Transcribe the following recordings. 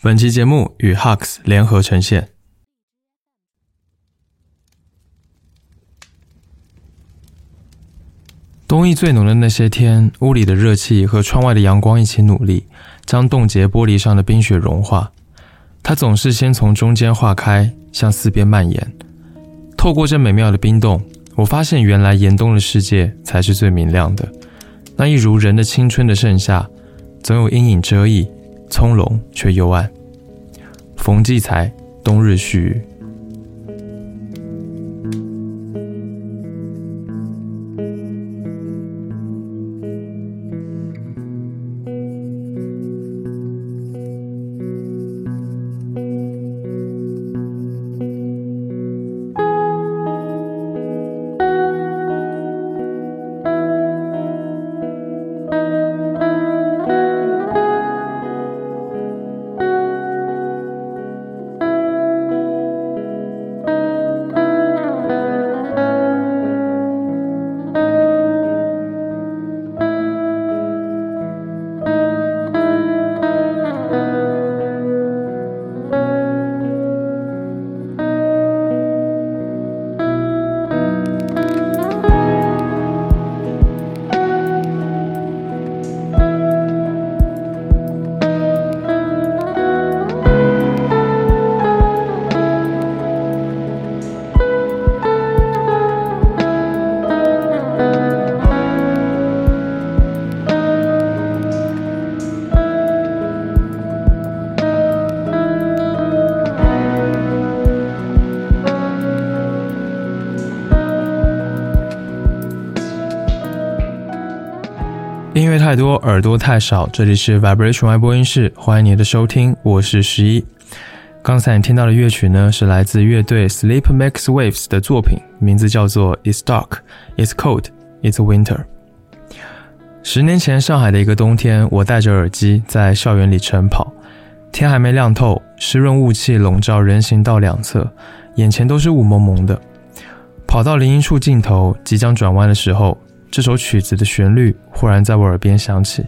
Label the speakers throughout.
Speaker 1: 本期节目与 Hux 联合呈现。冬意最浓的那些天，屋里的热气和窗外的阳光一起努力，将冻结玻璃上的冰雪融化。它总是先从中间化开，向四边蔓延。透过这美妙的冰冻，我发现原来严冬的世界才是最明亮的。那一如人的青春的盛夏，总有阴影遮蔽。从容却幽暗。冯骥才，冬日絮语。太多，耳朵太少。这里是 Vibration Y 播音室，欢迎你的收听，我是十一。刚才你听到的乐曲呢，是来自乐队 Sleep Makes Waves 的作品，名字叫做 It's Dark, It's Cold, It's Winter。十年前，上海的一个冬天，我戴着耳机在校园里晨跑，天还没亮透，湿润雾气笼罩人行道两侧，眼前都是雾蒙蒙的。跑到林荫处尽头，即将转弯的时候。这首曲子的旋律忽然在我耳边响起。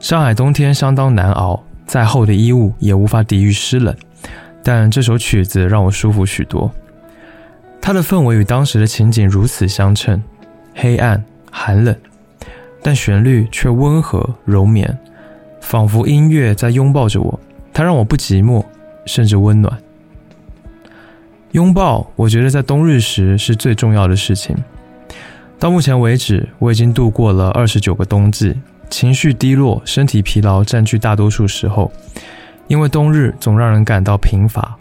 Speaker 1: 上海冬天相当难熬，再厚的衣物也无法抵御湿冷，但这首曲子让我舒服许多。它的氛围与当时的情景如此相称，黑暗、寒冷，但旋律却温和柔绵，仿佛音乐在拥抱着我。它让我不寂寞，甚至温暖。拥抱，我觉得在冬日时是最重要的事情。到目前为止，我已经度过了二十九个冬季，情绪低落，身体疲劳占据大多数时候。因为冬日总让人感到贫乏，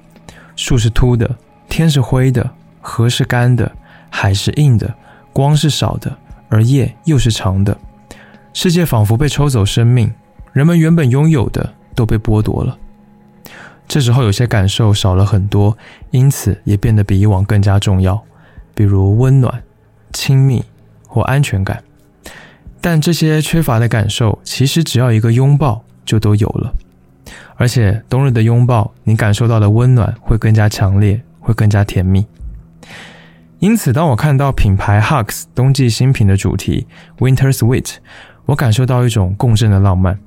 Speaker 1: 树是秃的，天是灰的，河是干的，海是硬的，光是少的，而夜又是长的。世界仿佛被抽走生命，人们原本拥有的都被剥夺了。这时候有些感受少了很多，因此也变得比以往更加重要，比如温暖、亲密。或安全感，但这些缺乏的感受，其实只要一个拥抱就都有了。而且冬日的拥抱，你感受到的温暖会更加强烈，会更加甜蜜。因此，当我看到品牌 Hugs 冬季新品的主题 Winter Sweet，我感受到一种共振的浪漫。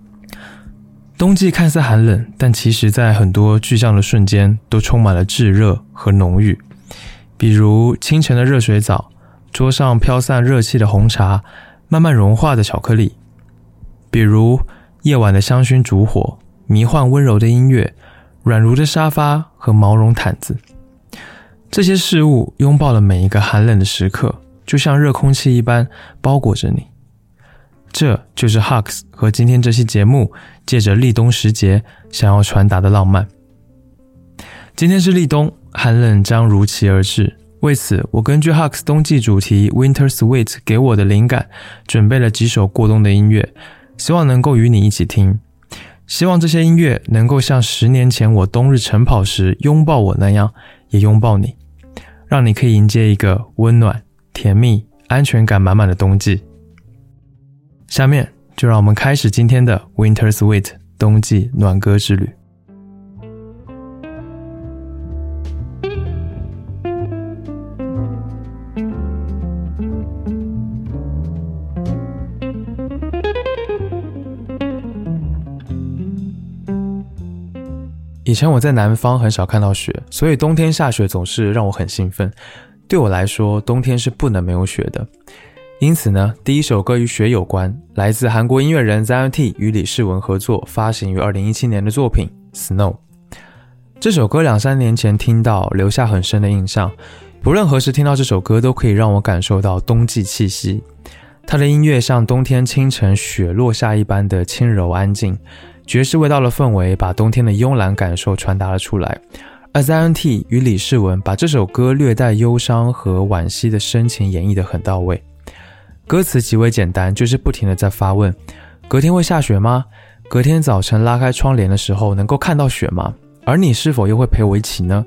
Speaker 1: 冬季看似寒冷，但其实在很多具象的瞬间，都充满了炙热和浓郁。比如清晨的热水澡。桌上飘散热气的红茶，慢慢融化的巧克力，比如夜晚的香薰烛火，迷幻温柔的音乐，软如的沙发和毛绒毯子，这些事物拥抱了每一个寒冷的时刻，就像热空气一般包裹着你。这就是 Hugs 和今天这期节目借着立冬时节想要传达的浪漫。今天是立冬，寒冷将如期而至。为此，我根据 Hux 冬季主题 Winter Sweet 给我的灵感，准备了几首过冬的音乐，希望能够与你一起听。希望这些音乐能够像十年前我冬日晨跑时拥抱我那样，也拥抱你，让你可以迎接一个温暖、甜蜜、安全感满满的冬季。下面就让我们开始今天的 Winter Sweet 冬季暖歌之旅。以前我在南方很少看到雪，所以冬天下雪总是让我很兴奋。对我来说，冬天是不能没有雪的。因此呢，第一首歌与雪有关，来自韩国音乐人 Zion T 与李世文合作，发行于二零一七年的作品《Snow》。这首歌两三年前听到，留下很深的印象。不论何时听到这首歌，都可以让我感受到冬季气息。它的音乐像冬天清晨雪落下一般的轻柔安静。爵士味道的氛围把冬天的慵懒感受传达了出来，而 Zion T 与李世文把这首歌略带忧伤和惋惜的深情演绎得很到位。歌词极为简单，就是不停的在发问：隔天会下雪吗？隔天早晨拉开窗帘的时候能够看到雪吗？而你是否又会陪我一起呢？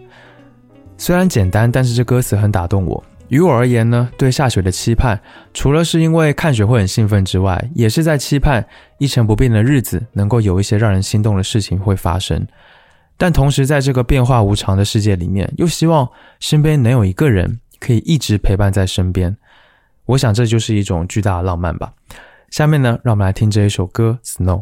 Speaker 1: 虽然简单，但是这歌词很打动我。于我而言呢，对下雪的期盼，除了是因为看雪会很兴奋之外，也是在期盼一成不变的日子能够有一些让人心动的事情会发生。但同时，在这个变化无常的世界里面，又希望身边能有一个人可以一直陪伴在身边。我想这就是一种巨大的浪漫吧。下面呢，让我们来听这一首歌《Snow》。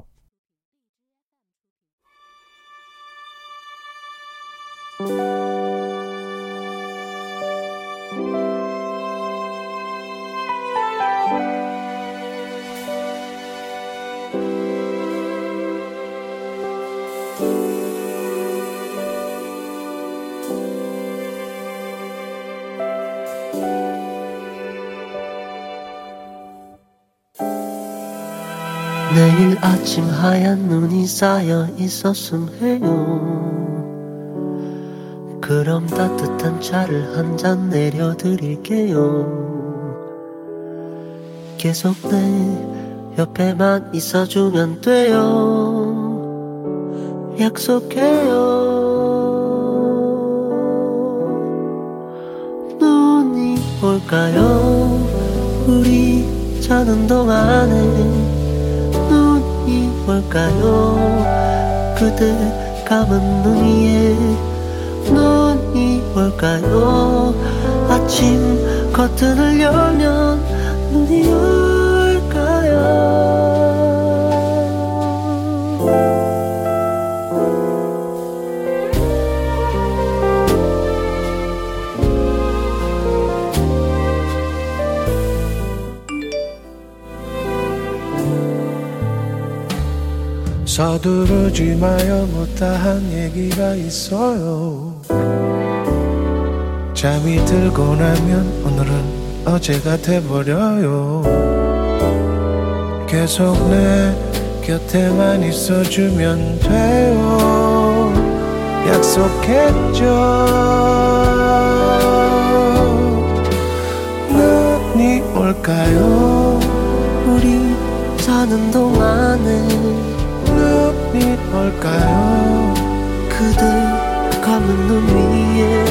Speaker 2: 아침 하얀 눈이 쌓여 있었음 해요. 그럼 따뜻한 차를 한 잔 내려드릴게요. 계속 내 옆에만 있어주면 돼요. 약속해요. 눈이 올까요? 우리 자는 동안에 올까요? 그대 감은 눈 위에 눈이 올까요? 아침 커튼을 열면 눈이 올까요
Speaker 3: 서두르지 마요. 못다한 얘기가 있어요. 잠이 들고 나면 오늘은 어제가 돼버려요. 계속 내 곁에만 있어주면 돼요. 약속했죠. 눈이 올까요?
Speaker 2: 우리 자는 동안에
Speaker 3: 눈이 올까요?
Speaker 2: 그대 감은 눈 위에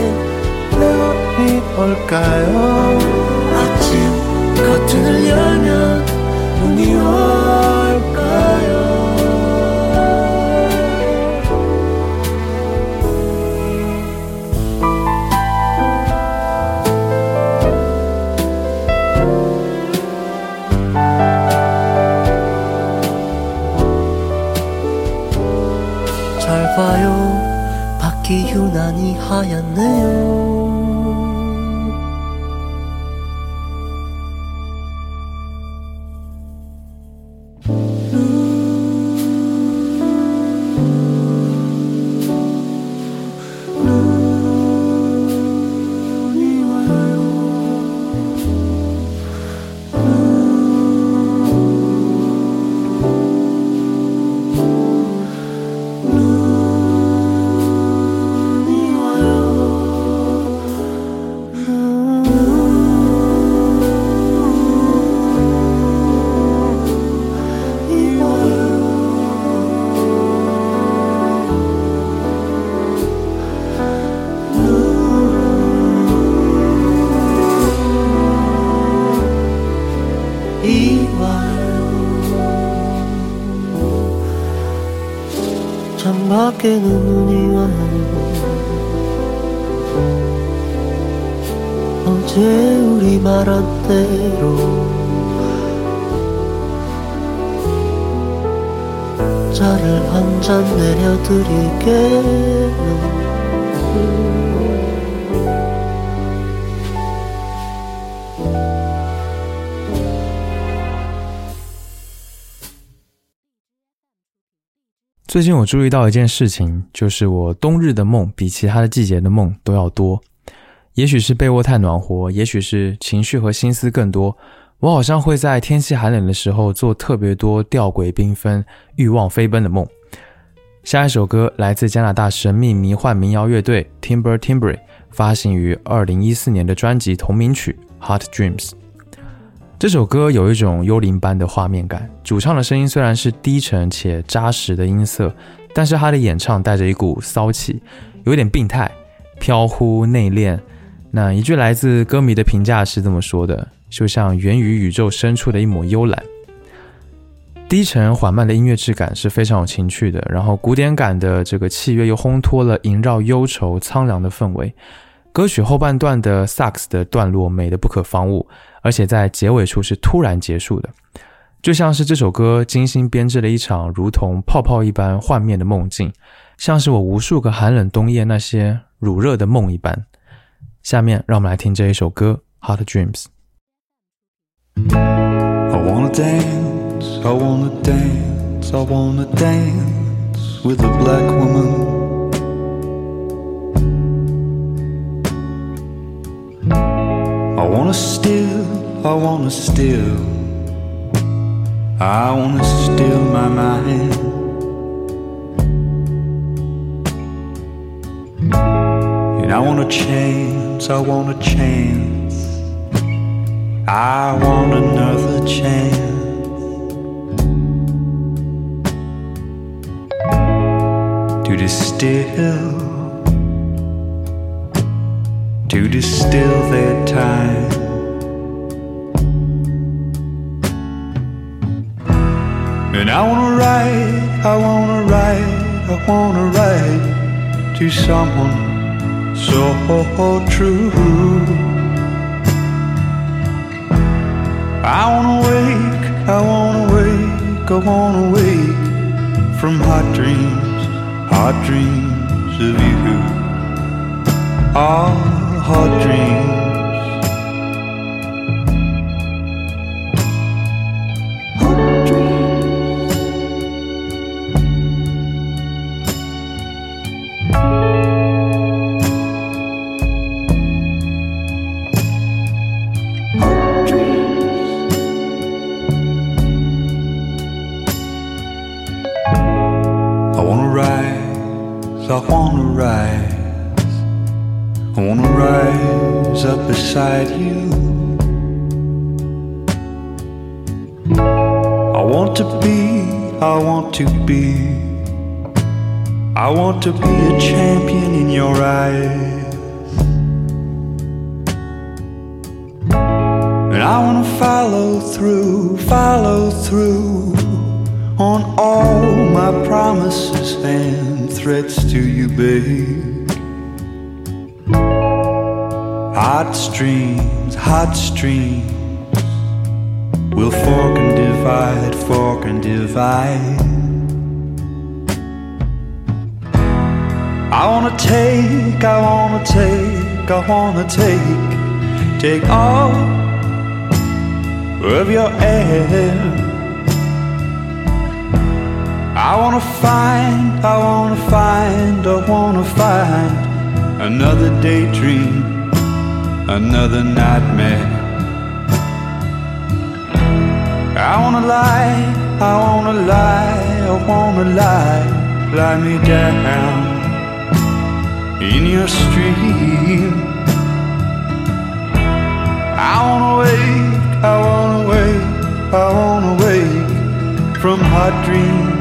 Speaker 3: 눈이 올까요?
Speaker 2: 아침 커튼을 열면 눈이 올까요 밖이 유난히 하얗네요 창밖에는 눈이 와요 어제 우리 말한 대로 차를 한 잔 내려드릴게요
Speaker 1: 最近我注意到一件事情，就是我冬日的梦比其他的季节的梦都要多。也许是被窝太暖和，也许是情绪和心思更多。我好像会在天气寒冷的时候做特别多吊诡缤纷、欲望飞奔的梦。下一首歌来自加拿大神秘迷幻民谣乐队 Timber Timbre，发行于二零一四年的专辑同名曲《Hot Dreams》。这首歌有一种幽灵般的画面感，主唱的声音虽然是低沉且扎实的音色，但是他的演唱带着一股骚气，有点病态、飘忽、内敛。那一句来自歌迷的评价是这么说的：就像源于宇宙深处的一抹幽蓝。低沉缓慢的音乐质感是非常有情趣的，然后古典感的这个器乐又烘托了萦绕忧愁苍凉的氛围。歌曲后半段的萨克斯的段落美得不可方物。而且在结尾处是突然结束的，就像是这首歌精心编织了一场如同泡泡一般幻灭的梦境，像是我无数个寒冷冬夜那些乳热的梦一般。下面让我们来听这一首歌《Hot Dreams》。
Speaker 4: I wanna dance, I wanna dance, I wanna dance with a black woman. Wanna steal, I wanna steal, I wanna steal my mind. And I want a chance, I want a chance, I want another chance. To distill to distill their time. And I wanna write, I wanna write, I wanna write to someone so true. I wanna wake, I wanna wake, I wanna wake from hot dreams, hot dreams of you. Ah hot dreams. Hot dreams. Hot dreams. I wanna rise, I wanna rise. I wanna rise up beside you. I want to be, I want to be, I want to be a champion in your eyes. And I wanna follow through, follow through on all my promises and threats to you, babe. Hot streams, hot streams will fork and divide, fork and divide. I wanna take, I wanna take, I wanna take, take all of your air. I wanna find, I wanna find, I wanna find another daydream another nightmare. I wanna lie, I wanna lie, I wanna lie, lie me down in your stream. I wanna wake, I wanna wake, I wanna wake from hot dreams.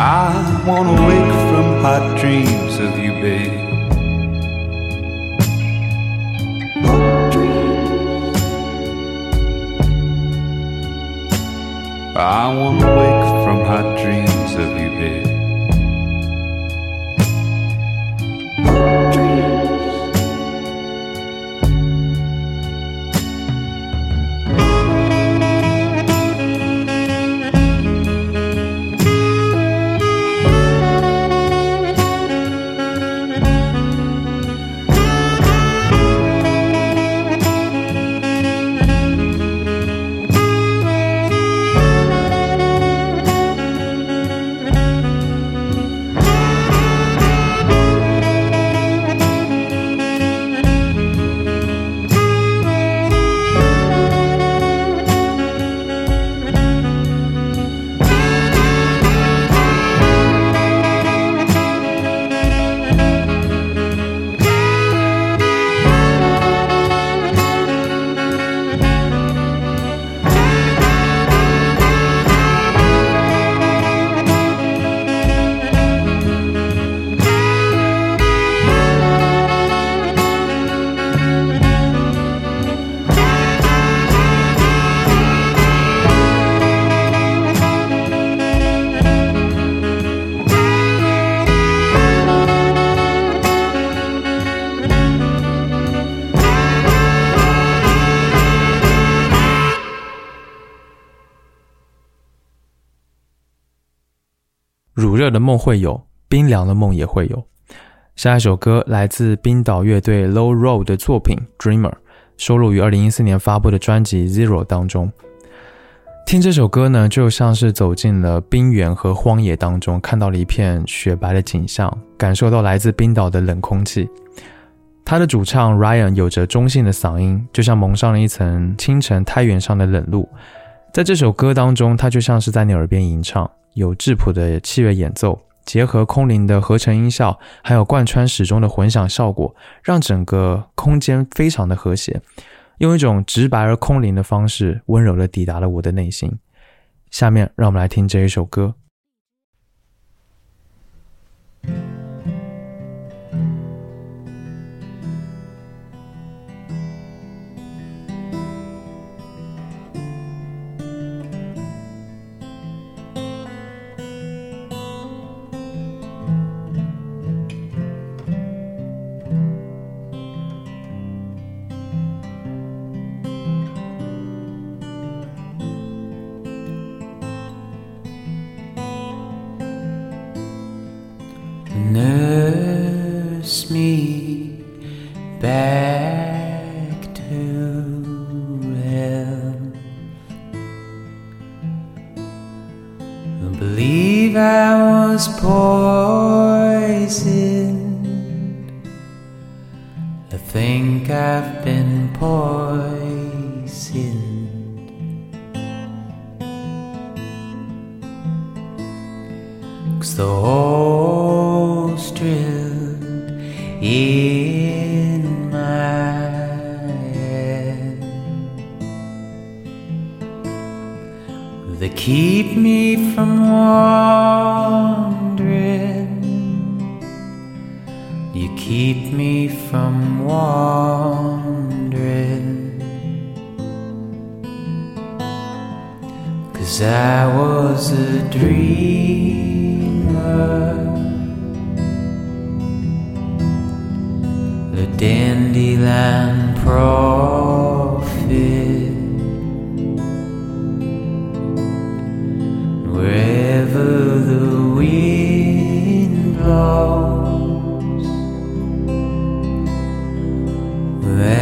Speaker 4: I wanna wake from hot dreams of you, babe.
Speaker 5: 乳热的梦会有，冰凉的梦也会有。下一首歌来自冰岛乐队 Low Road 的作品《Dreamer》，收录于二零一四年发布的专辑《Zero》当中。听这首歌呢，就像是走进了冰原和荒野当中，看到了一片雪白的景象，感受到来自冰岛的冷空气。他的主唱 Ryan 有着中性的嗓音，就像蒙上了一层清晨苔原上的冷露。在这首歌当中，他就像是在你耳边吟唱，有质朴的器乐演奏。结合空灵的合成音效，还有贯穿始终的混响效果，让整个空间非常的和谐，用一种直白而空灵的方式，温柔的抵达了我的内心。下面让我们来听这一首歌。
Speaker 2: poisoned. I think I've been poisoned. Cause the whole strip
Speaker 5: in my head. They keep me from walking. keep me from wandering. Cause I was a dreamer, the dandelion prophet.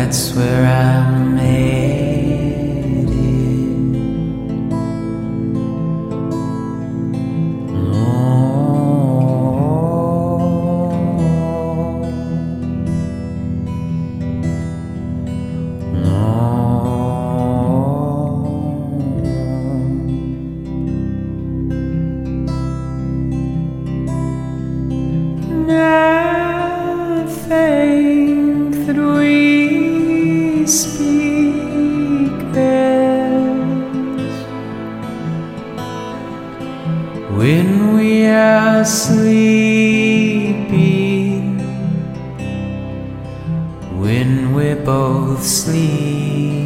Speaker 2: that's where I'm when
Speaker 1: we are sleeping, when we're both sleeping.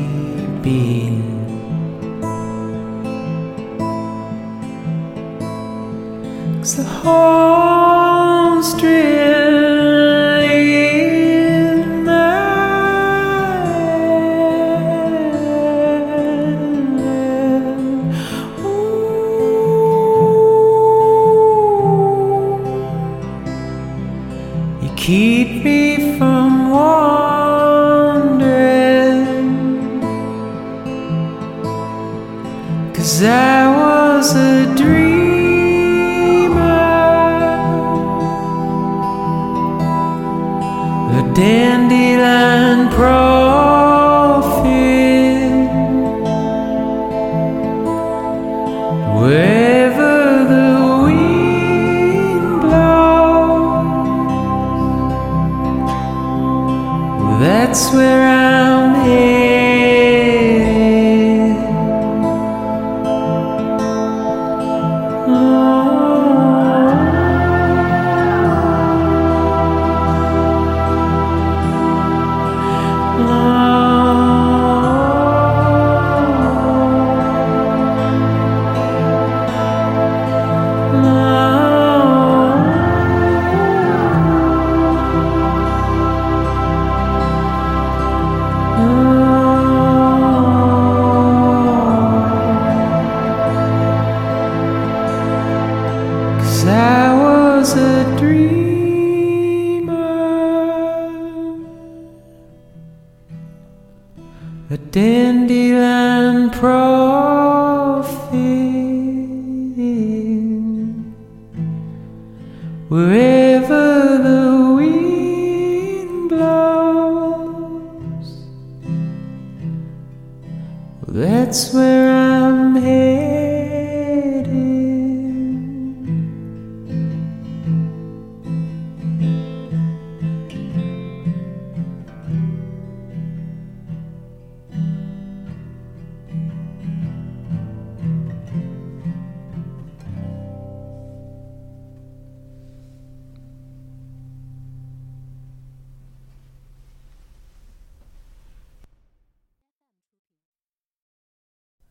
Speaker 1: Cause the whole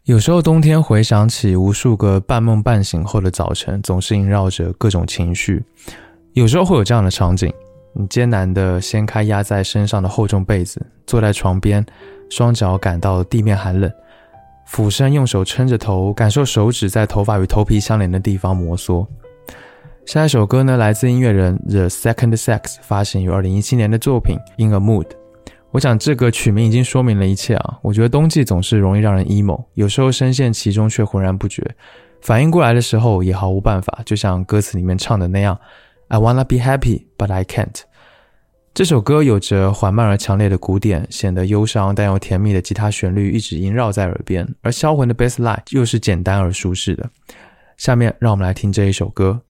Speaker 1: 有时候冬天回想起无数个半梦半醒后的早晨，总是萦绕着各种情绪。有时候会有这样的场景：你艰难地掀开压在身上的厚重被子，坐在床边，双脚感到地面寒冷，俯身用手撑着头，感受手指在头发与头皮相连的地方摩挲。下一首歌呢，来自音乐人 The Second Sex 发行于2017年的作品《In a Mood》。我想这个曲名已经说明了一切啊！我觉得冬季总是容易让人 emo，有时候深陷其中却浑然不觉，反应过来的时候也毫无办法。就像歌词里面唱的那样：“I wanna be happy, but I can't。”这首歌有着缓慢而强烈的鼓点，显得忧伤但又甜蜜的吉他旋律一直萦绕在耳边，而销魂的 bass line 又是简单而舒适的。下面让我们来听这一首歌。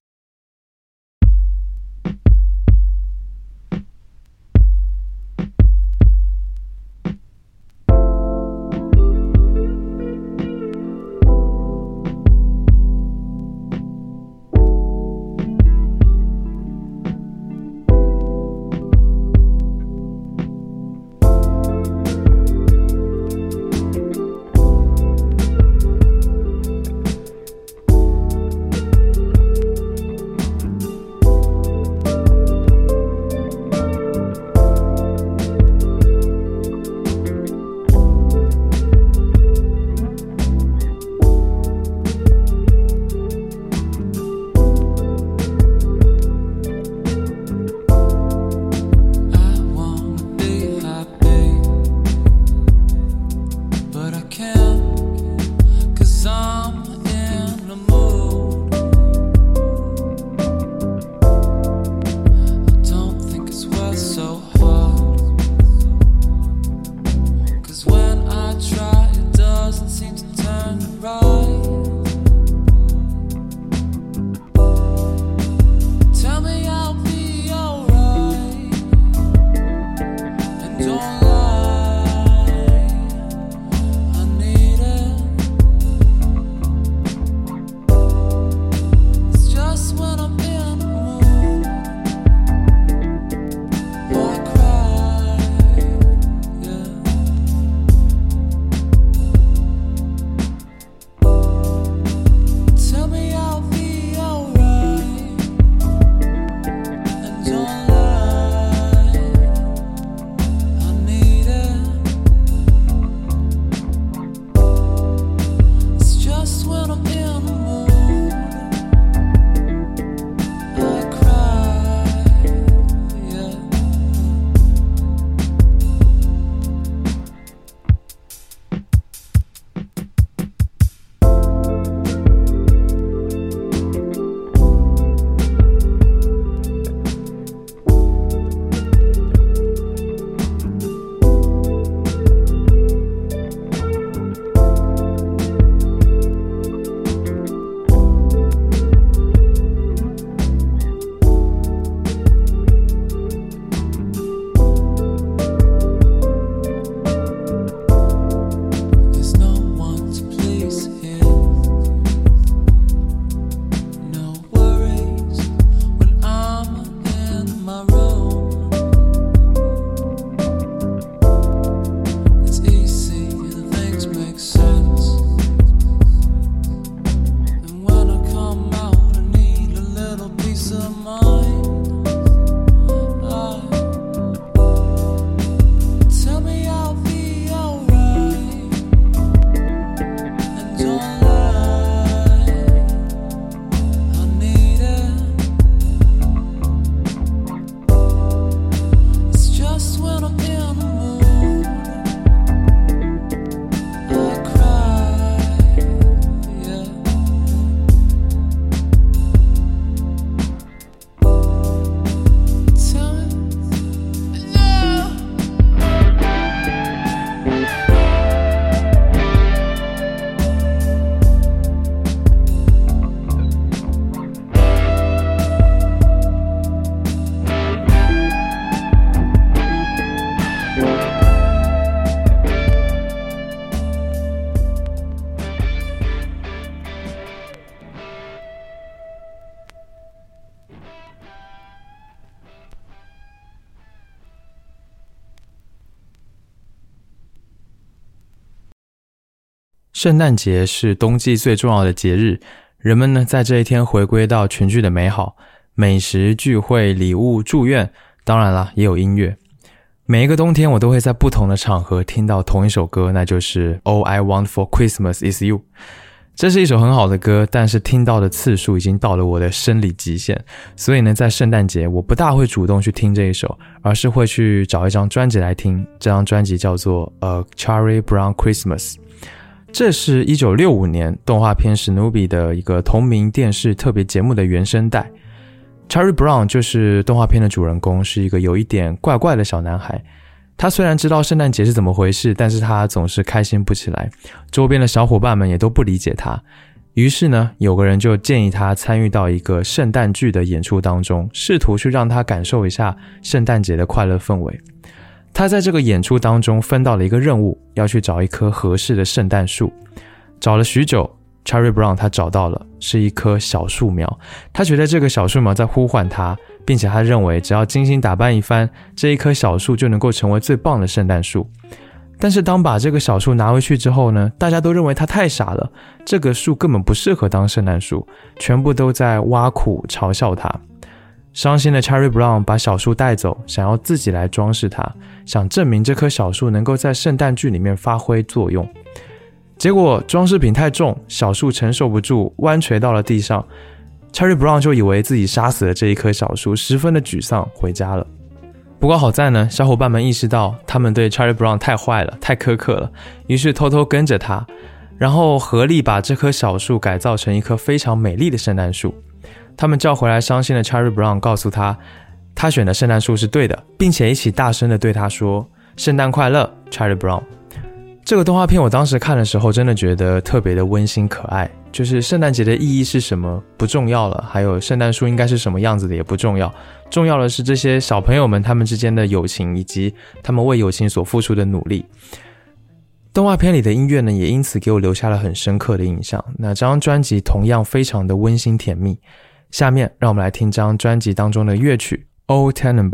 Speaker 1: 圣诞节是冬季最重要的节日，人们呢在这一天回归到群聚的美好，美食、聚会、礼物、祝愿，当然啦，也有音乐。每一个冬天，我都会在不同的场合听到同一首歌，那就是《All I Want for Christmas Is You》。这是一首很好的歌，但是听到的次数已经到了我的生理极限，所以呢，在圣诞节我不大会主动去听这一首，而是会去找一张专辑来听。这张专辑叫做《A Cherry Brown Christmas》，这是一九六五年动画片《史努比》的一个同名电视特别节目的原声带。Cherry Brown 就是动画片的主人公，是一个有一点怪怪的小男孩。他虽然知道圣诞节是怎么回事，但是他总是开心不起来。周边的小伙伴们也都不理解他。于是呢，有个人就建议他参与到一个圣诞剧的演出当中，试图去让他感受一下圣诞节的快乐氛围。他在这个演出当中分到了一个任务，要去找一棵合适的圣诞树。找了许久。Cherry Brown 他找到了，是一棵小树苗。他觉得这个小树苗在呼唤他，并且他认为只要精心打扮一番，这一棵小树就能够成为最棒的圣诞树。但是当把这个小树拿回去之后呢，大家都认为他太傻了，这个树根本不适合当圣诞树，全部都在挖苦嘲笑他。伤心的 Cherry Brown 把小树带走，想要自己来装饰它，想证明这棵小树能够在圣诞剧里面发挥作用。结果装饰品太重，小树承受不住，弯垂到了地上。Cherry Brown 就以为自己杀死了这一棵小树，十分的沮丧，回家了。不过好在呢，小伙伴们意识到他们对 Cherry Brown 太坏了，太苛刻了，于是偷偷跟着他，然后合力把这棵小树改造成一棵非常美丽的圣诞树。他们叫回来伤心的 Cherry Brown，告诉他，他选的圣诞树是对的，并且一起大声的对他说：“圣诞快乐，Cherry Brown。”这个动画片我当时看的时候，真的觉得特别的温馨可爱。就是圣诞节的意义是什么不重要了，还有圣诞树应该是什么样子的也不重要，重要的是这些小朋友们他们之间的友情以及他们为友情所付出的努力。动画片里的音乐呢，也因此给我留下了很深刻的印象。那这张专辑同样非常的温馨甜蜜。下面让我们来听张专辑当中的乐曲《Old Tannenbaum》。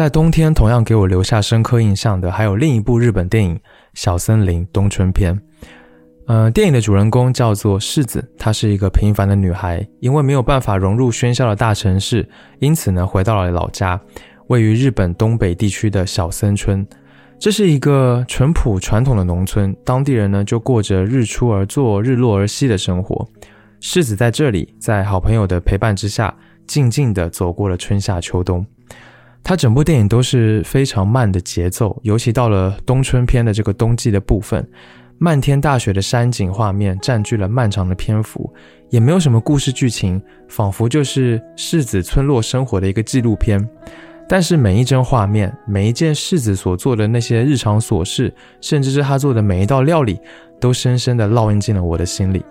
Speaker 6: 在冬天同样给我留下深刻印象的，还有另一部日本电影《小森林冬春篇》。呃，电影的主人公叫做世子，她是一个平凡的女孩，因为没有办法融入喧嚣的大城市，因此呢，回到了老家，位于日本东北地区的小森村。这是一个淳朴传统的农村，当地人呢就过着日出而作、日落而息的生活。世子在这里，在好朋友的陪伴之下，静静地走过了春夏秋冬。他整部电影都是非常慢的节奏，尤其到了冬春篇的这个冬季的部分，漫天大雪的山景画面占据了漫长的篇幅，也没有什么故事剧情，仿佛就是世子村落生活的一个纪录片。但是每一帧画面，每一件世子所做的那些日常琐事，甚至是他做的每一道料理，都深深地烙印进了我的心里。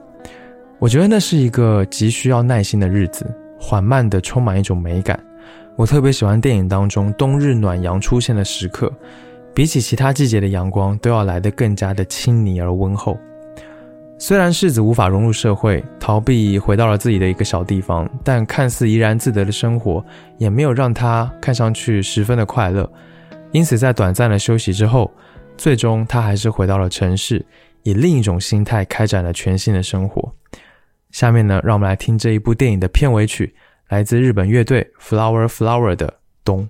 Speaker 6: 我觉得那是一个极需要耐心的日子，缓慢的，充满一种美感。我特别喜欢电影当中冬日暖阳出现的时刻，比起其他季节的阳光都要来得更加的亲昵而温厚。虽然世子无法融入社会，逃避回到了自己的一个小地方，但看似怡然自得的生活也没有让他看上去十分的快乐。因此，在短暂的休息之后，最终他还是回到了城市，以另一种心态开展了全新的生活。下面呢，让我们来听这一部电影的片尾曲。来自日本乐队 Flower Flower 的《冬》。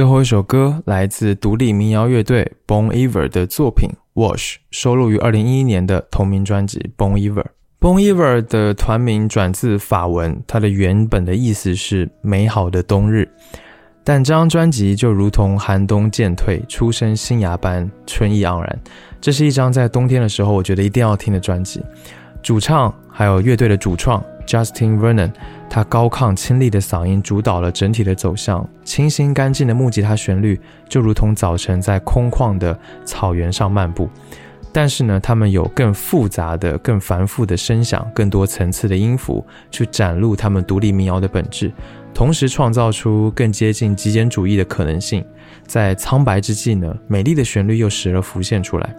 Speaker 1: 最后一首歌来自独立民谣乐队 Bon Iver 的作品《Wash》，收录于二零一一年的同名专辑《Bon Iver》。Bon Iver 的团名转自法文，它的原本的意思是“美好的冬日”。但这张专辑就如同寒冬渐退，初生新芽般春意盎然。这是一张在冬天的时候，我觉得一定要听的专辑。主唱还有乐队的主创 Justin Vernon。他高亢清丽的嗓音主导了整体的走向，清新干净的木吉他旋律就如同早晨在空旷的草原上漫步。但是呢，他们有更复杂的、更繁复的声响，更多层次的音符，去展露他们独立民谣的本质，同时创造出更接近极简主义的可能性。在苍白之际呢，美丽的旋律又时而浮现出来。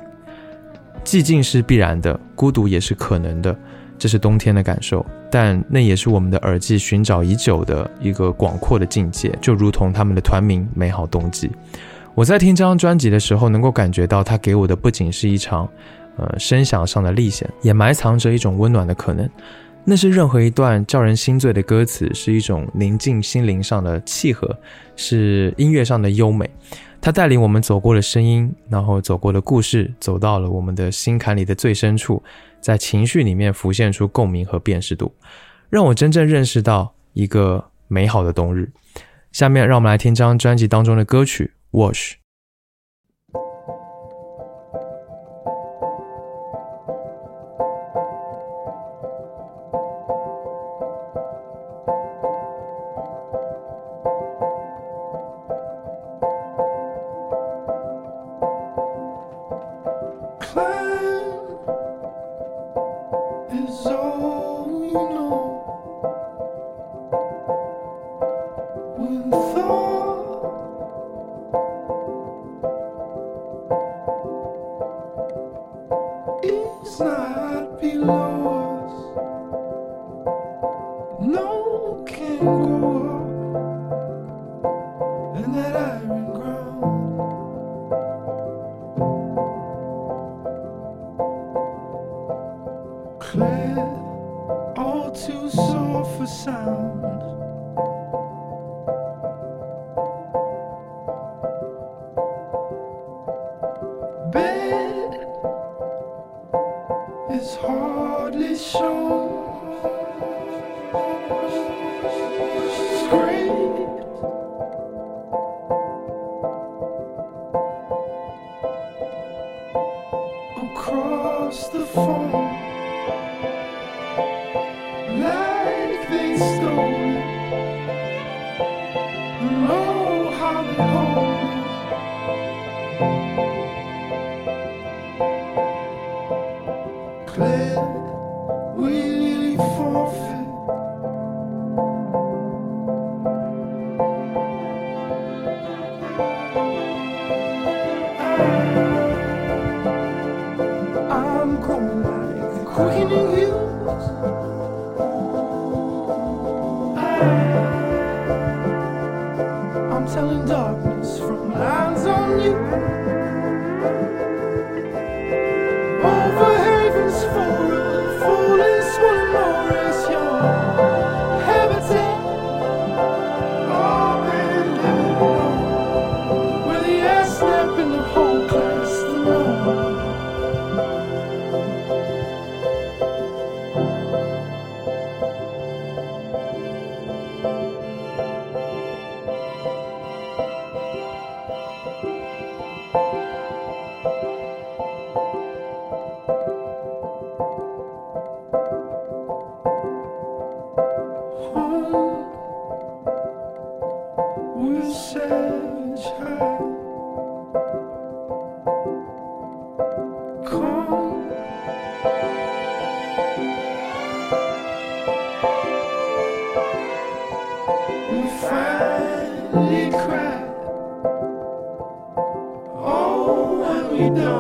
Speaker 1: 寂静是必然的，孤独也是可能的。这是冬天的感受，但那也是我们的耳际寻找已久的一个广阔的境界，就如同他们的团名《美好冬季》。我在听这张专辑的时候，能够感觉到它给我的不仅是一场，呃，声响上的历险，也埋藏着一种温暖的可能。那是任何一段叫人心醉的歌词，是一种宁静心灵上的契合，是音乐上的优美。它带领我们走过的声音，然后走过的故事，走到了我们的心坎里的最深处。在情绪里面浮现出共鸣和辨识度，让我真正认识到一个美好的冬日。下面让我们来听张专辑当中的歌曲《Wash》。
Speaker 3: 风。holy cried. Oh, when we die.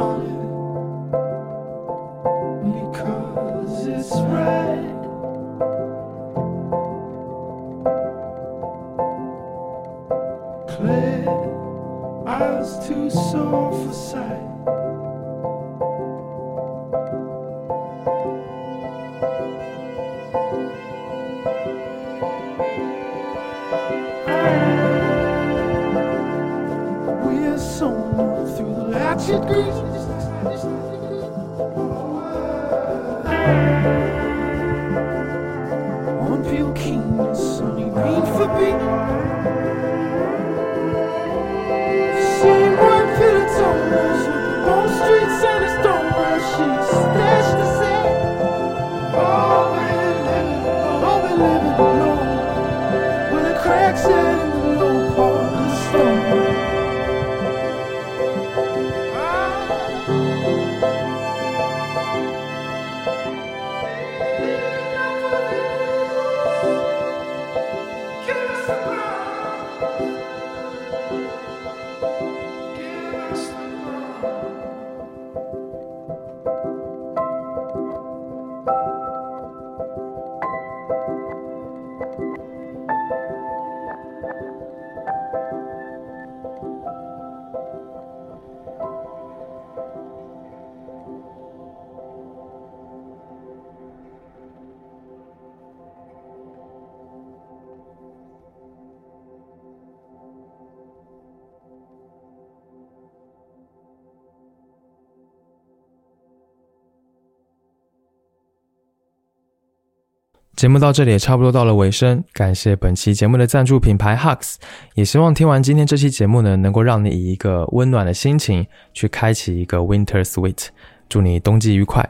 Speaker 1: 节目到这里也差不多到了尾声，感谢本期节目的赞助品牌 Hugs，也希望听完今天这期节目呢，能够让你以一个温暖的心情去开启一个 Winter Sweet，祝你冬季愉快。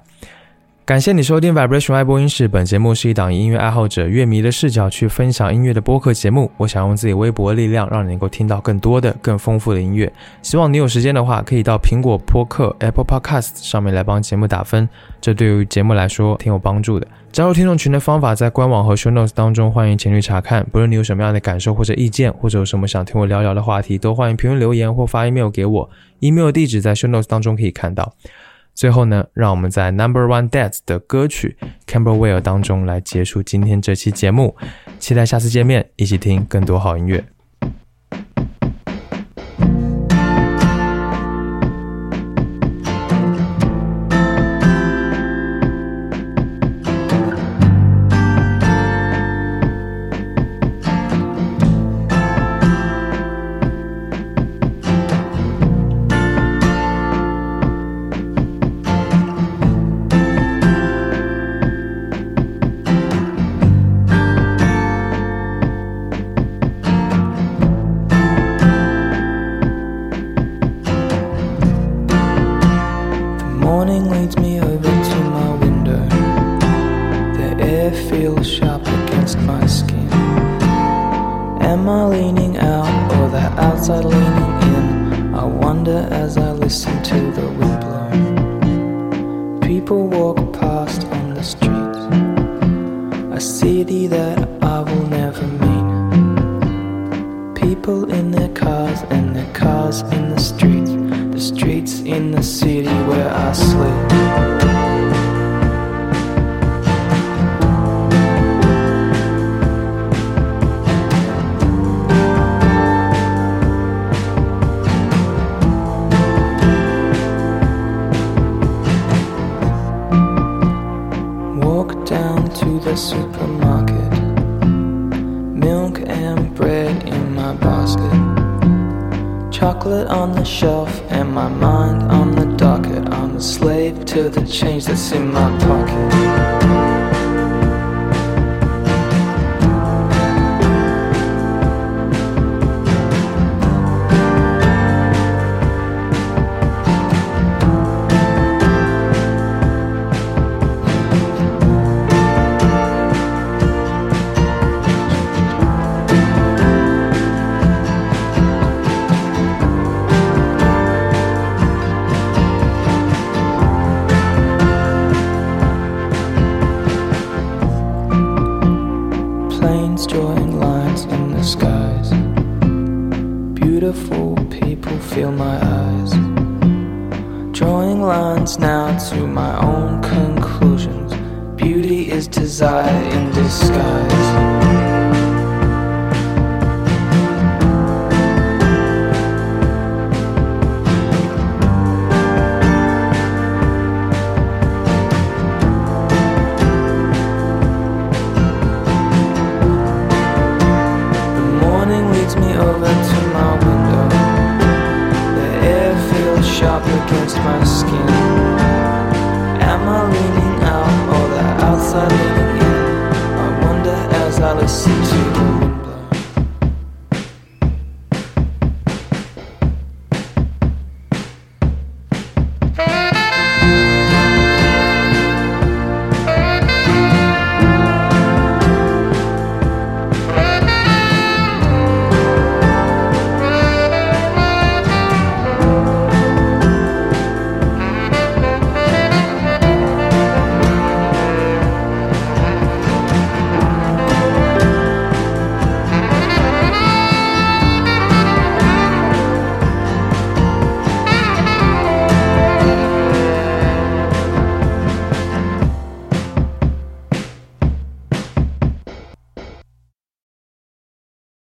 Speaker 1: 感谢你收听 Vibration 爱播音室，本节目是一档以音乐爱好者、乐迷的视角去分享音乐的播客节目。我想用自己微薄的力量，让你能够听到更多的、更丰富的音乐。希望你有时间的话，可以到苹果播客 Apple Podcast 上面来帮节目打分，这对于节目来说挺有帮助的。加入听众群的方法在官网和 Show Notes 当中，欢迎前去查看。不论你有什么样的感受或者意见，或者有什么想听我聊聊的话题，都欢迎评论留言或发 email 给我。email 地址在 Show Notes 当中可以看到。最后呢，让我们在 Number One Dads 的歌曲 Camberwell 当中来结束今天这期节目。期待下次见面，一起听更多好音乐。
Speaker 7: Beautiful people fill my eyes. Drawing lines now to my own conclusions. beauty is desire in disguise.